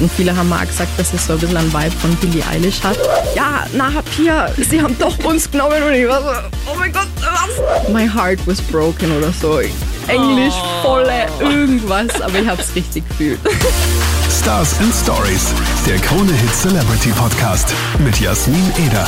Und viele haben auch gesagt, dass es so ein bisschen einen Vibe von Billie Eilish hat. Ja, na, Pia, sie haben doch uns genommen und ich war so, oh mein Gott, was? My heart was broken oder so. Englisch, volle irgendwas, aber ich hab's richtig gefühlt. Stars and Stories, der Krone Hit Celebrity Podcast mit Jasmin Eder.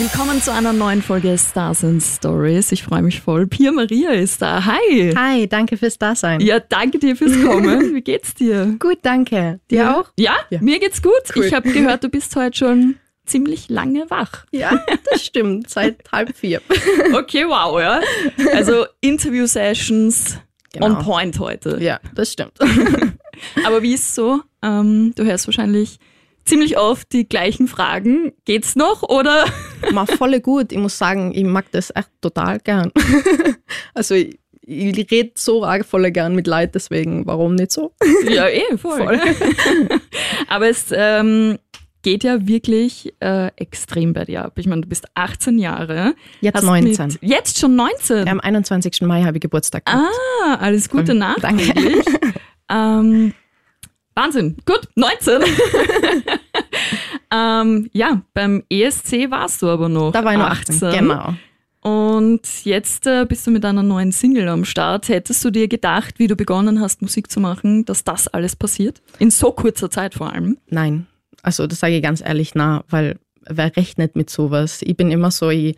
Willkommen zu einer neuen Folge Stars and Stories. Ich freue mich voll. Pia Maria ist da. Hi. Hi, danke fürs Dasein. Ja, danke dir fürs Kommen. Wie geht's dir? Gut, danke. Dir ja. auch? Ja, Ja. mir geht's gut. Cool. Ich habe gehört, du bist heute schon ziemlich lange wach. Ja, das stimmt. Seit halb vier. Okay, wow, ja. Also Interview-Sessions Genau. on point heute. Ja, das stimmt. Aber wie ist so? Ähm, du hörst wahrscheinlich ziemlich oft die gleichen Fragen. Geht's noch oder? Mal voll gut. Ich muss sagen, ich mag das echt total gern. Also ich, ich rede so arg voll gern mit Leuten, deswegen warum nicht so? Ja, eh, voll. Aber es ähm, geht ja wirklich äh, extrem bei dir ab. Ich meine, du bist 18 Jahre. Jetzt hast 19. Mit, jetzt schon 19? Am 21. Mai habe ich Geburtstag gehabt. Ah, alles Gute Danke. nachträglich. ähm, Wahnsinn. Gut, 19. ähm, ja, beim ESC warst du aber noch. Da war ich noch 18. 18. Genau. Und jetzt äh, bist du mit einer neuen Single am Start. Hättest du dir gedacht, wie du begonnen hast, Musik zu machen, dass das alles passiert? In so kurzer Zeit vor allem. Nein. Also das sage ich ganz ehrlich, na, weil wer rechnet mit sowas? Ich bin immer so, ich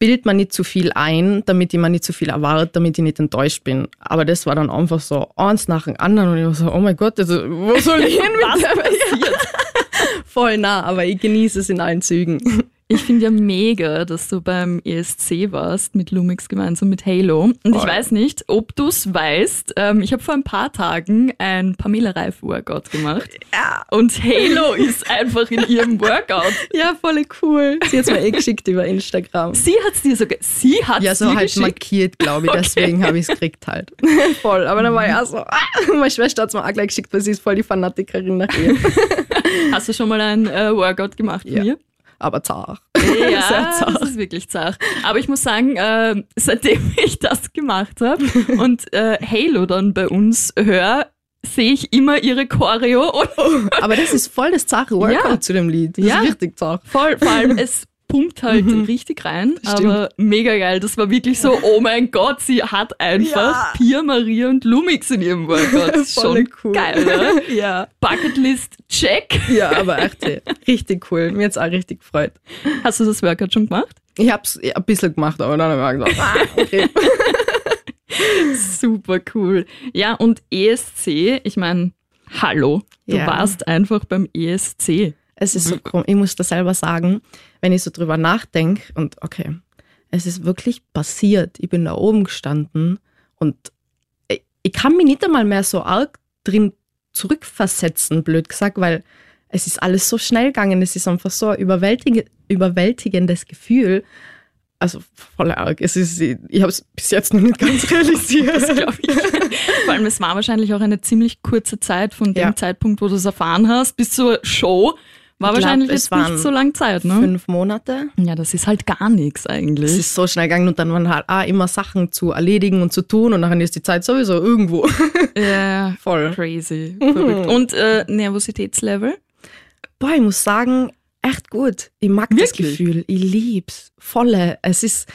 bild mir nicht zu viel ein, damit ich mir nicht zu viel erwarte, damit ich nicht enttäuscht bin. Aber das war dann einfach so eins nach dem anderen und ich war so, oh mein Gott, also, wo soll ich hin Was mit der? passiert? Voll nah, aber ich genieße es in allen Zügen. Ich finde ja mega, dass du beim ESC warst mit Lumix gemeinsam mit Halo. Und ich weiß nicht, ob du es weißt. Ähm, ich habe vor ein paar Tagen ein Pamela Reif Workout gemacht. Ja. Und Halo ist einfach in ihrem Workout. Ja, voll cool. Sie hat es mir eh geschickt über Instagram. Sie hat es dir sogar, sie hat Ja, so dir halt geschickt. markiert, glaube ich. Okay. Deswegen habe ich es gekriegt halt. Voll. Aber dann war ich auch so, ah, meine Schwester hat es mir auch gleich geschickt, weil sie ist voll die Fanatikerin nach ihr. Hast du schon mal ein äh, Workout gemacht Ja. mir? Aber zart. Ja, zart. das ist wirklich zart. Aber ich muss sagen, äh, seitdem ich das gemacht habe und äh, Halo dann bei uns höre, sehe ich immer ihre Choreo und Aber das ist voll das zarte Workout Ja. zu dem Lied. Das Ja. ist richtig zart. voll, vor allem es pumpt halt richtig rein, Stimmt. aber mega geil. Das war wirklich so, oh mein Gott, sie hat einfach Ja. Pia, Maria und Lumix in ihrem Workout. Das ist Voll schon cool. geil, ne? Ja. Bucketlist, check. Ja, aber echt richtig cool. Mir hat es auch richtig gefreut. Hast du das Workout schon gemacht? Ich habe es ein bisschen gemacht, aber dann habe ich gedacht, ah, okay. Super cool. Ja, und ESC, ich meine, hallo, du Ja. warst einfach beim ESC. Es ist so krumm. Ich muss das selber sagen, wenn ich so drüber nachdenke und okay, es ist wirklich passiert. Ich bin da oben gestanden und ich, ich kann mich nicht einmal mehr so arg drin zurückversetzen, blöd gesagt, weil es ist alles so schnell gegangen. Es ist einfach so ein überwältige, überwältigendes Gefühl. Also voll arg. Es ist, ich, ich habe es bis jetzt noch nicht ganz realisiert. Das glaube ich. Vor allem, es war wahrscheinlich auch eine ziemlich kurze Zeit von dem Ja. Zeitpunkt, wo du es erfahren hast, bis zur Show. War glaub, wahrscheinlich es jetzt nicht so lang Zeit, ne? Fünf Monate. Ja, das ist halt gar nichts Es eigentlich. ist so schnell gegangen und dann waren halt auch immer Sachen zu erledigen und zu tun und dann ist die Zeit sowieso irgendwo. Ja, Voll. crazy. Verrückt. Und äh, Nervositätslevel? Boah, ich muss sagen, echt gut. Ich mag das Wirklich? Gefühl. Ich lieb's. Volle. Es ist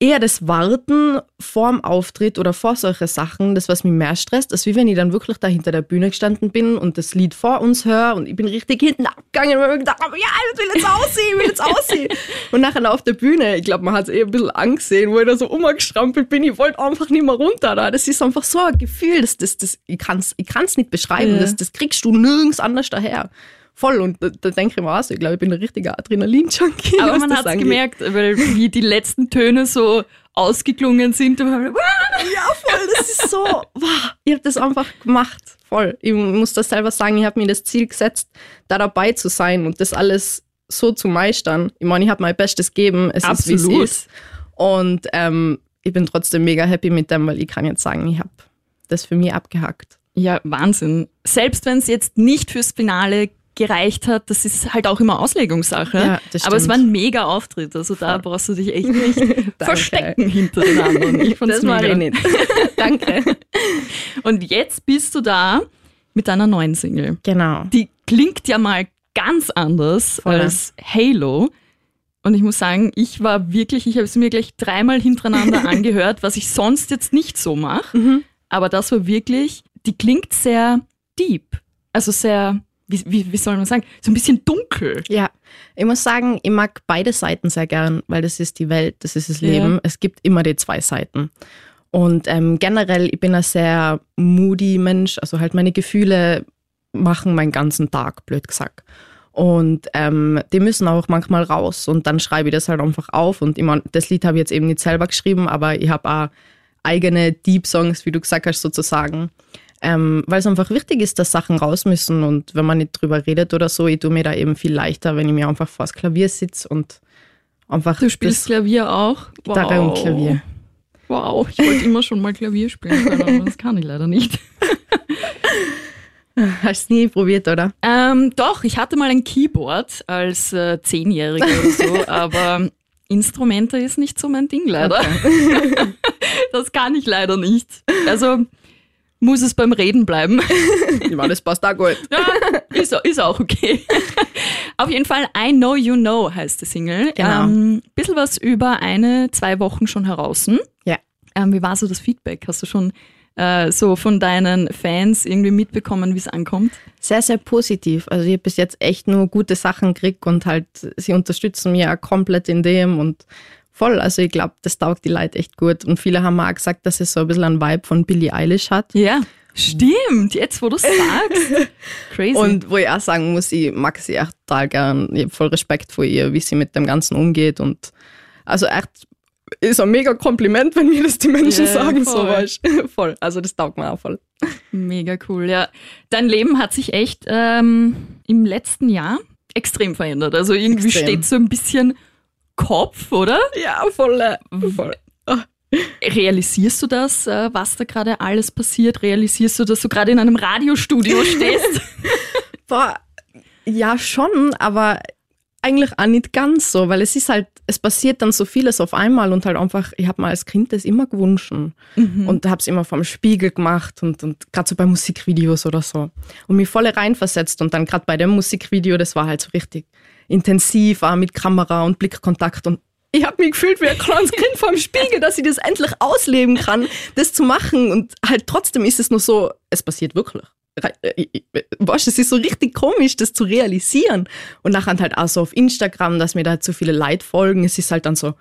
eher das Warten vorm Auftritt oder vor solche Sachen, das, was mich mehr stresst, als wie wenn ich dann wirklich da hinter der Bühne gestanden bin und das Lied vor uns höre und ich bin richtig hinten abgegangen, weil ich mir gedacht habe, ja, ich will jetzt aussehen, ich will jetzt aussehen. und nachher auf der Bühne, ich glaube, man hat es eh ein bisschen angesehen, wo ich da so umgestrampelt bin, ich wollte einfach nicht mehr runter. Da. Das ist einfach so ein Gefühl, das, das, das, ich kann es ich kann's nicht beschreiben, Ja. das, das kriegst du nirgends anders daher. Voll, und da, da denke ich mir auch so, ich glaube, ich bin ein richtiger Adrenalin-Junkie. Aber man hat es gemerkt, weil wie die letzten Töne so ausgeklungen sind. und man- Ja, voll, das ist so, wow, ich habe das einfach gemacht, voll. Ich muss das selber sagen, ich habe mir das Ziel gesetzt, da dabei zu sein und das alles so zu meistern. Ich meine, ich habe mein Bestes gegeben, es ist, wie Absolut. es ist. Und ähm, ich bin trotzdem mega happy mit dem, weil ich kann jetzt sagen, ich habe das für mich abgehackt. Ja, Wahnsinn. Selbst wenn es jetzt nicht fürs Finale gereicht hat, das ist halt auch immer Auslegungssache. Ja, Aber es war ein mega Auftritt, also da brauchst du dich echt nicht verstecken hinter den anderen. Ich Das mega. ich nicht. Danke. Und jetzt bist du da mit deiner neuen Single. Genau. Die klingt ja mal ganz anders Voll. als Halo. Und ich muss sagen, ich war wirklich, ich habe es mir gleich dreimal hintereinander angehört, was ich sonst jetzt nicht so mache. Mhm. Aber das war wirklich, die klingt sehr deep. Also sehr, wie, wie, wie soll man sagen, so ein bisschen dunkel. Ja, ich muss sagen, ich mag beide Seiten sehr gern, weil das ist die Welt, das ist das Ja. Leben. Es gibt immer die zwei Seiten. Und ähm, generell, ich bin ein sehr moody Mensch, also halt meine Gefühle machen meinen ganzen Tag, blöd gesagt. Und ähm, die müssen auch manchmal raus und dann schreibe ich das halt einfach auf. Und mein, das Lied habe ich jetzt eben nicht selber geschrieben, aber ich habe auch eigene Deep Songs, wie du gesagt hast, sozusagen. Ähm, weil es einfach wichtig ist, dass Sachen raus müssen und wenn man nicht drüber redet oder so, ich tue mir da eben viel leichter, wenn ich mir einfach vors Klavier sitze und einfach Du spielst das Klavier auch? Gitarre und Klavier. Wow, ich wollte immer schon mal Klavier spielen können, aber das kann ich leider nicht. Hast du nie probiert, oder? Ähm, doch, ich hatte mal ein Keyboard als äh, Zehnjährige oder so, aber Instrumente ist nicht so mein Ding leider. das kann ich leider nicht. Also muss es beim Reden bleiben. Ich meine, das passt auch gut. Ja, ist, ist auch okay. Auf jeden Fall, I Know You Know heißt die Single. Genau. Ähm, bisschen was über eine, zwei Wochen schon heraus. Ja. Ähm, wie war so das Feedback? Hast du schon äh, so von deinen Fans irgendwie mitbekommen, wie es ankommt? Sehr, sehr positiv. Also ich habe bis jetzt echt nur gute Sachen gekriegt und halt, sie unterstützen mich auch komplett in dem und voll. Also ich glaube, das taugt die Leute echt gut. Und viele haben auch gesagt, dass es so ein bisschen einen Vibe von Billie Eilish hat. Ja. Stimmt, jetzt wo du sagst. Crazy. Und wo ich auch sagen muss, ich mag sie echt total gern. Ich habe voll Respekt vor ihr, wie sie mit dem Ganzen umgeht. Und also echt ist ein mega Kompliment, wenn mir das die Menschen Ja, sagen, so voll. weißt du. Voll. Also das taugt mir auch voll. Mega cool, ja. Dein Leben hat sich echt ähm, im letzten Jahr extrem verändert. Also irgendwie Extrem. steht so ein bisschen Kopf, oder? Ja, voll. äh, voll. Realisierst du das, äh, was da gerade alles passiert? Realisierst du, dass du gerade in einem Radiostudio stehst? Boah, ja schon, aber eigentlich auch nicht ganz so, weil es ist halt, es passiert dann so vieles auf einmal und halt einfach, ich habe mir als Kind das immer gewünscht und habe es immer vom Spiegel gemacht und, und gerade so bei Musikvideos oder so und mich voll reinversetzt und dann gerade bei dem Musikvideo, das war halt so richtig intensiv, auch mit Kamera und Blickkontakt und ich habe mich gefühlt wie ein kleines Kind vorm Spiegel, dass ich das endlich ausleben kann, das zu machen und halt trotzdem ist es nur so, es passiert wirklich. Äh, Weißt, es ist so richtig komisch, das zu realisieren. Und nachher halt auch so auf Instagram, dass mir da halt so viele Leute folgen. Es ist halt dann so,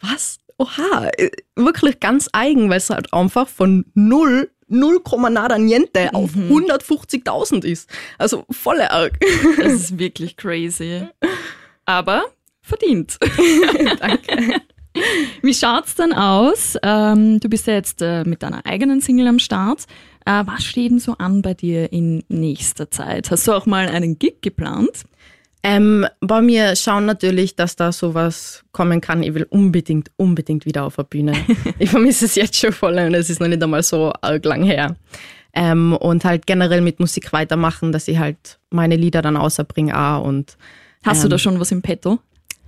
was? Oha, äh, wirklich ganz eigen, weil es halt einfach von null, 0, nada niente auf 150.000 ist. Also voll arg. Das ist wirklich crazy. Aber verdient. Danke. Wie schaut's dann aus? Ähm, du bist ja jetzt äh, mit deiner eigenen Single am Start. Äh, was steht denn so an bei dir in nächster Zeit? Hast du auch mal einen Gig geplant? Ähm, bei mir schauen natürlich, dass da sowas kommen kann. Ich will unbedingt, unbedingt wieder auf der Bühne. ich vermisse es jetzt schon voll und es ist noch nicht einmal so arg lang her. Ähm, und halt generell mit Musik weitermachen, dass ich halt meine Lieder dann außerbringe auch und Hast du Ähm. da schon was im Petto?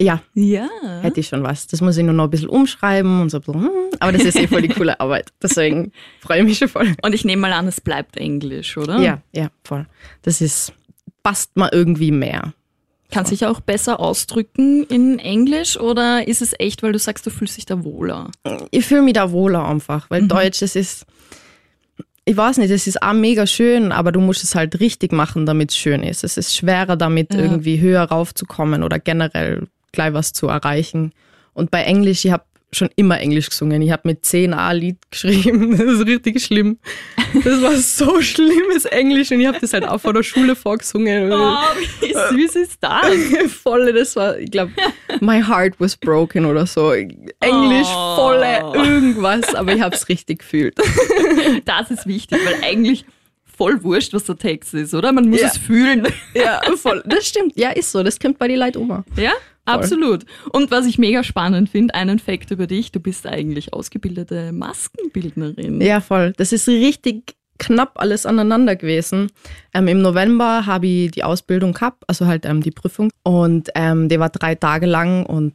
ja, Ja. hätte ich schon was. Das muss ich nur noch ein bisschen umschreiben und so. hm, Aber das ist eh voll die coole Arbeit. Deswegen freue ich mich schon voll. Und ich nehme mal an, es bleibt Englisch, oder? Ja, ja, voll. Das ist, passt mal irgendwie mehr. Kann sich auch besser ausdrücken in Englisch oder ist es echt, weil du sagst, du fühlst dich da wohler? ich fühle mich da wohler einfach, weil Deutsch, das ist, ich weiß nicht, es ist auch mega schön, aber du musst es halt richtig machen, damit es schön ist. Es ist schwerer, damit Ja. irgendwie höher raufzukommen oder generell gleich was zu erreichen. Und bei Englisch, ich habe schon immer Englisch gesungen. Ich habe mit 10 A Lied geschrieben. Das ist richtig schlimm. Das war so schlimmes Englisch und ich habe das halt auch vor der Schule vorgesungen. Oh, wie süß ist das? volle, das war, ich glaube, my heart was broken oder so. Englisch, Oh. volle irgendwas, aber ich habe es richtig gefühlt. Das ist wichtig, weil eigentlich voll wurscht, was der Text ist, oder? Man muss Ja. es fühlen. Ja, voll. Das stimmt. Ja, ist so. Das kommt bei die Leute um. Ja, absolut. Und was ich mega spannend finde, einen Fakt über dich, du bist eigentlich ausgebildete Maskenbildnerin. Ja, voll. Das ist richtig knapp alles aneinander gewesen. Ähm, Im November habe ich die Ausbildung gehabt, also halt ähm, die Prüfung. Und ähm, die war drei Tage lang und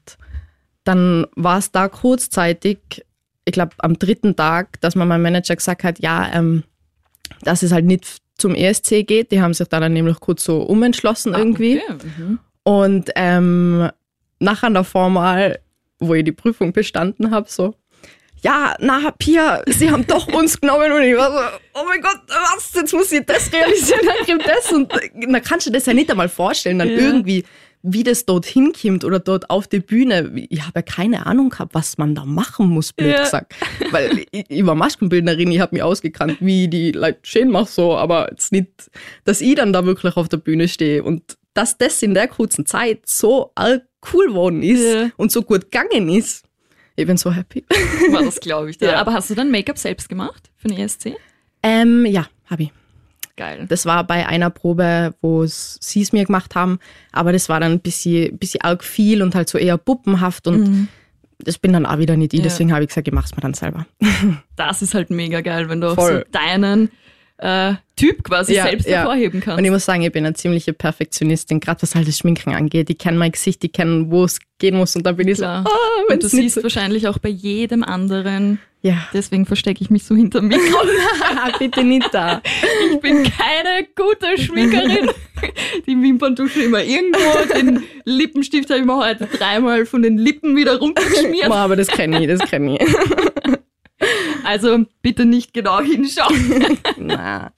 dann war es da kurzzeitig, ich glaube am dritten Tag, dass mir mein Manager gesagt hat, ja, ähm, dass es halt nicht zum ESC geht. Die haben sich dann nämlich kurz so umentschlossen Ah, irgendwie. Okay. Mhm. Und ähm, nachher der Formal, wo ich die Prüfung bestanden habe, so, ja, na, Pia, sie haben doch uns genommen und ich war so, oh mein Gott, was, jetzt muss ich das realisieren, dann kommt das und dann kannst du das ja nicht einmal vorstellen, dann Ja. irgendwie, wie das dort hinkommt oder dort auf die Bühne. Ich habe ja keine Ahnung gehabt, was man da machen muss, blöd Ja. gesagt. Weil ich, ich war Maskenbildnerin, ich habe mich ausgekannt, wie die Leute schön mache, so, aber jetzt nicht, dass ich dann da wirklich auf der Bühne stehe und dass das in der kurzen Zeit so cool geworden ist Ja. und so gut gegangen ist. Ich bin so happy. War das, glaube ich. Da. Ja. Aber hast du dann Make-up selbst gemacht für den ESC? Ähm, ja, habe ich. Geil. Das war bei einer Probe, wo es sie es mir gemacht haben, aber das war dann ein bisschen, bisschen arg viel und halt so eher puppenhaft und das bin dann auch wieder nicht ich, Mhm. Ja. deswegen habe ich gesagt, ich mach's mir dann selber. Das ist halt mega geil, wenn du Voll. so deinen äh, Typ quasi Ja, selbst ja. hervorheben kannst. Und ich muss sagen, ich bin eine ziemliche Perfektionistin, gerade was halt das Schminken angeht. Ich kenne mein Gesicht, ich kenne, wo es gehen muss und dann bin ich Klar. so, ah, wenn Und du siehst so... wahrscheinlich auch bei jedem anderen. Ja, Deswegen verstecke ich mich so hinter Mikro. bitte nicht da. Ich bin keine gute Schminkerin. Die Wimperntusche immer irgendwo. Den Lippenstift habe ich mir heute dreimal von den Lippen wieder runtergeschmiert. Boah, aber das kenne ich, das kenne ich. Also bitte nicht genau hinschauen. Na.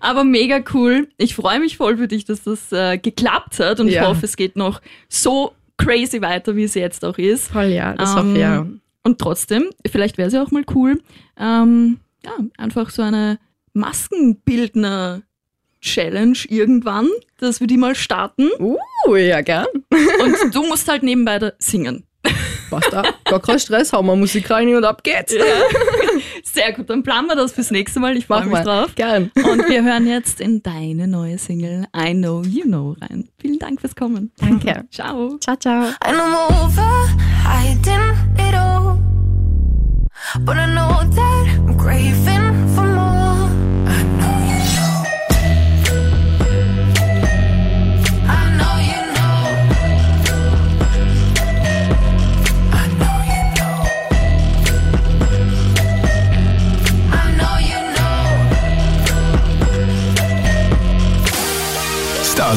Aber mega cool. Ich freue mich voll für dich, dass das äh, geklappt hat und ich Ja. hoffe, es geht noch so crazy weiter, wie es jetzt auch ist. Voll, ja, das Ähm, hoffe ich ja. Und trotzdem, vielleicht wäre es ja auch mal cool, ähm, ja, einfach so eine Maskenbildner-Challenge irgendwann, dass wir die mal starten. Uh, ja, gern. Und du musst halt nebenbei da singen. Passt da. Gar kein Stress, hauen wir Musik rein und ab geht's. Sehr gut, dann planen wir das fürs nächste Mal. Ich freue Mach mich mal. drauf. Gern. Und wir hören jetzt in deine neue Single I Know You Know rein. Vielen Dank fürs Kommen. Danke. Ciao. Ciao, ciao. I know I'm over hiding it all, but I know that I'm craving for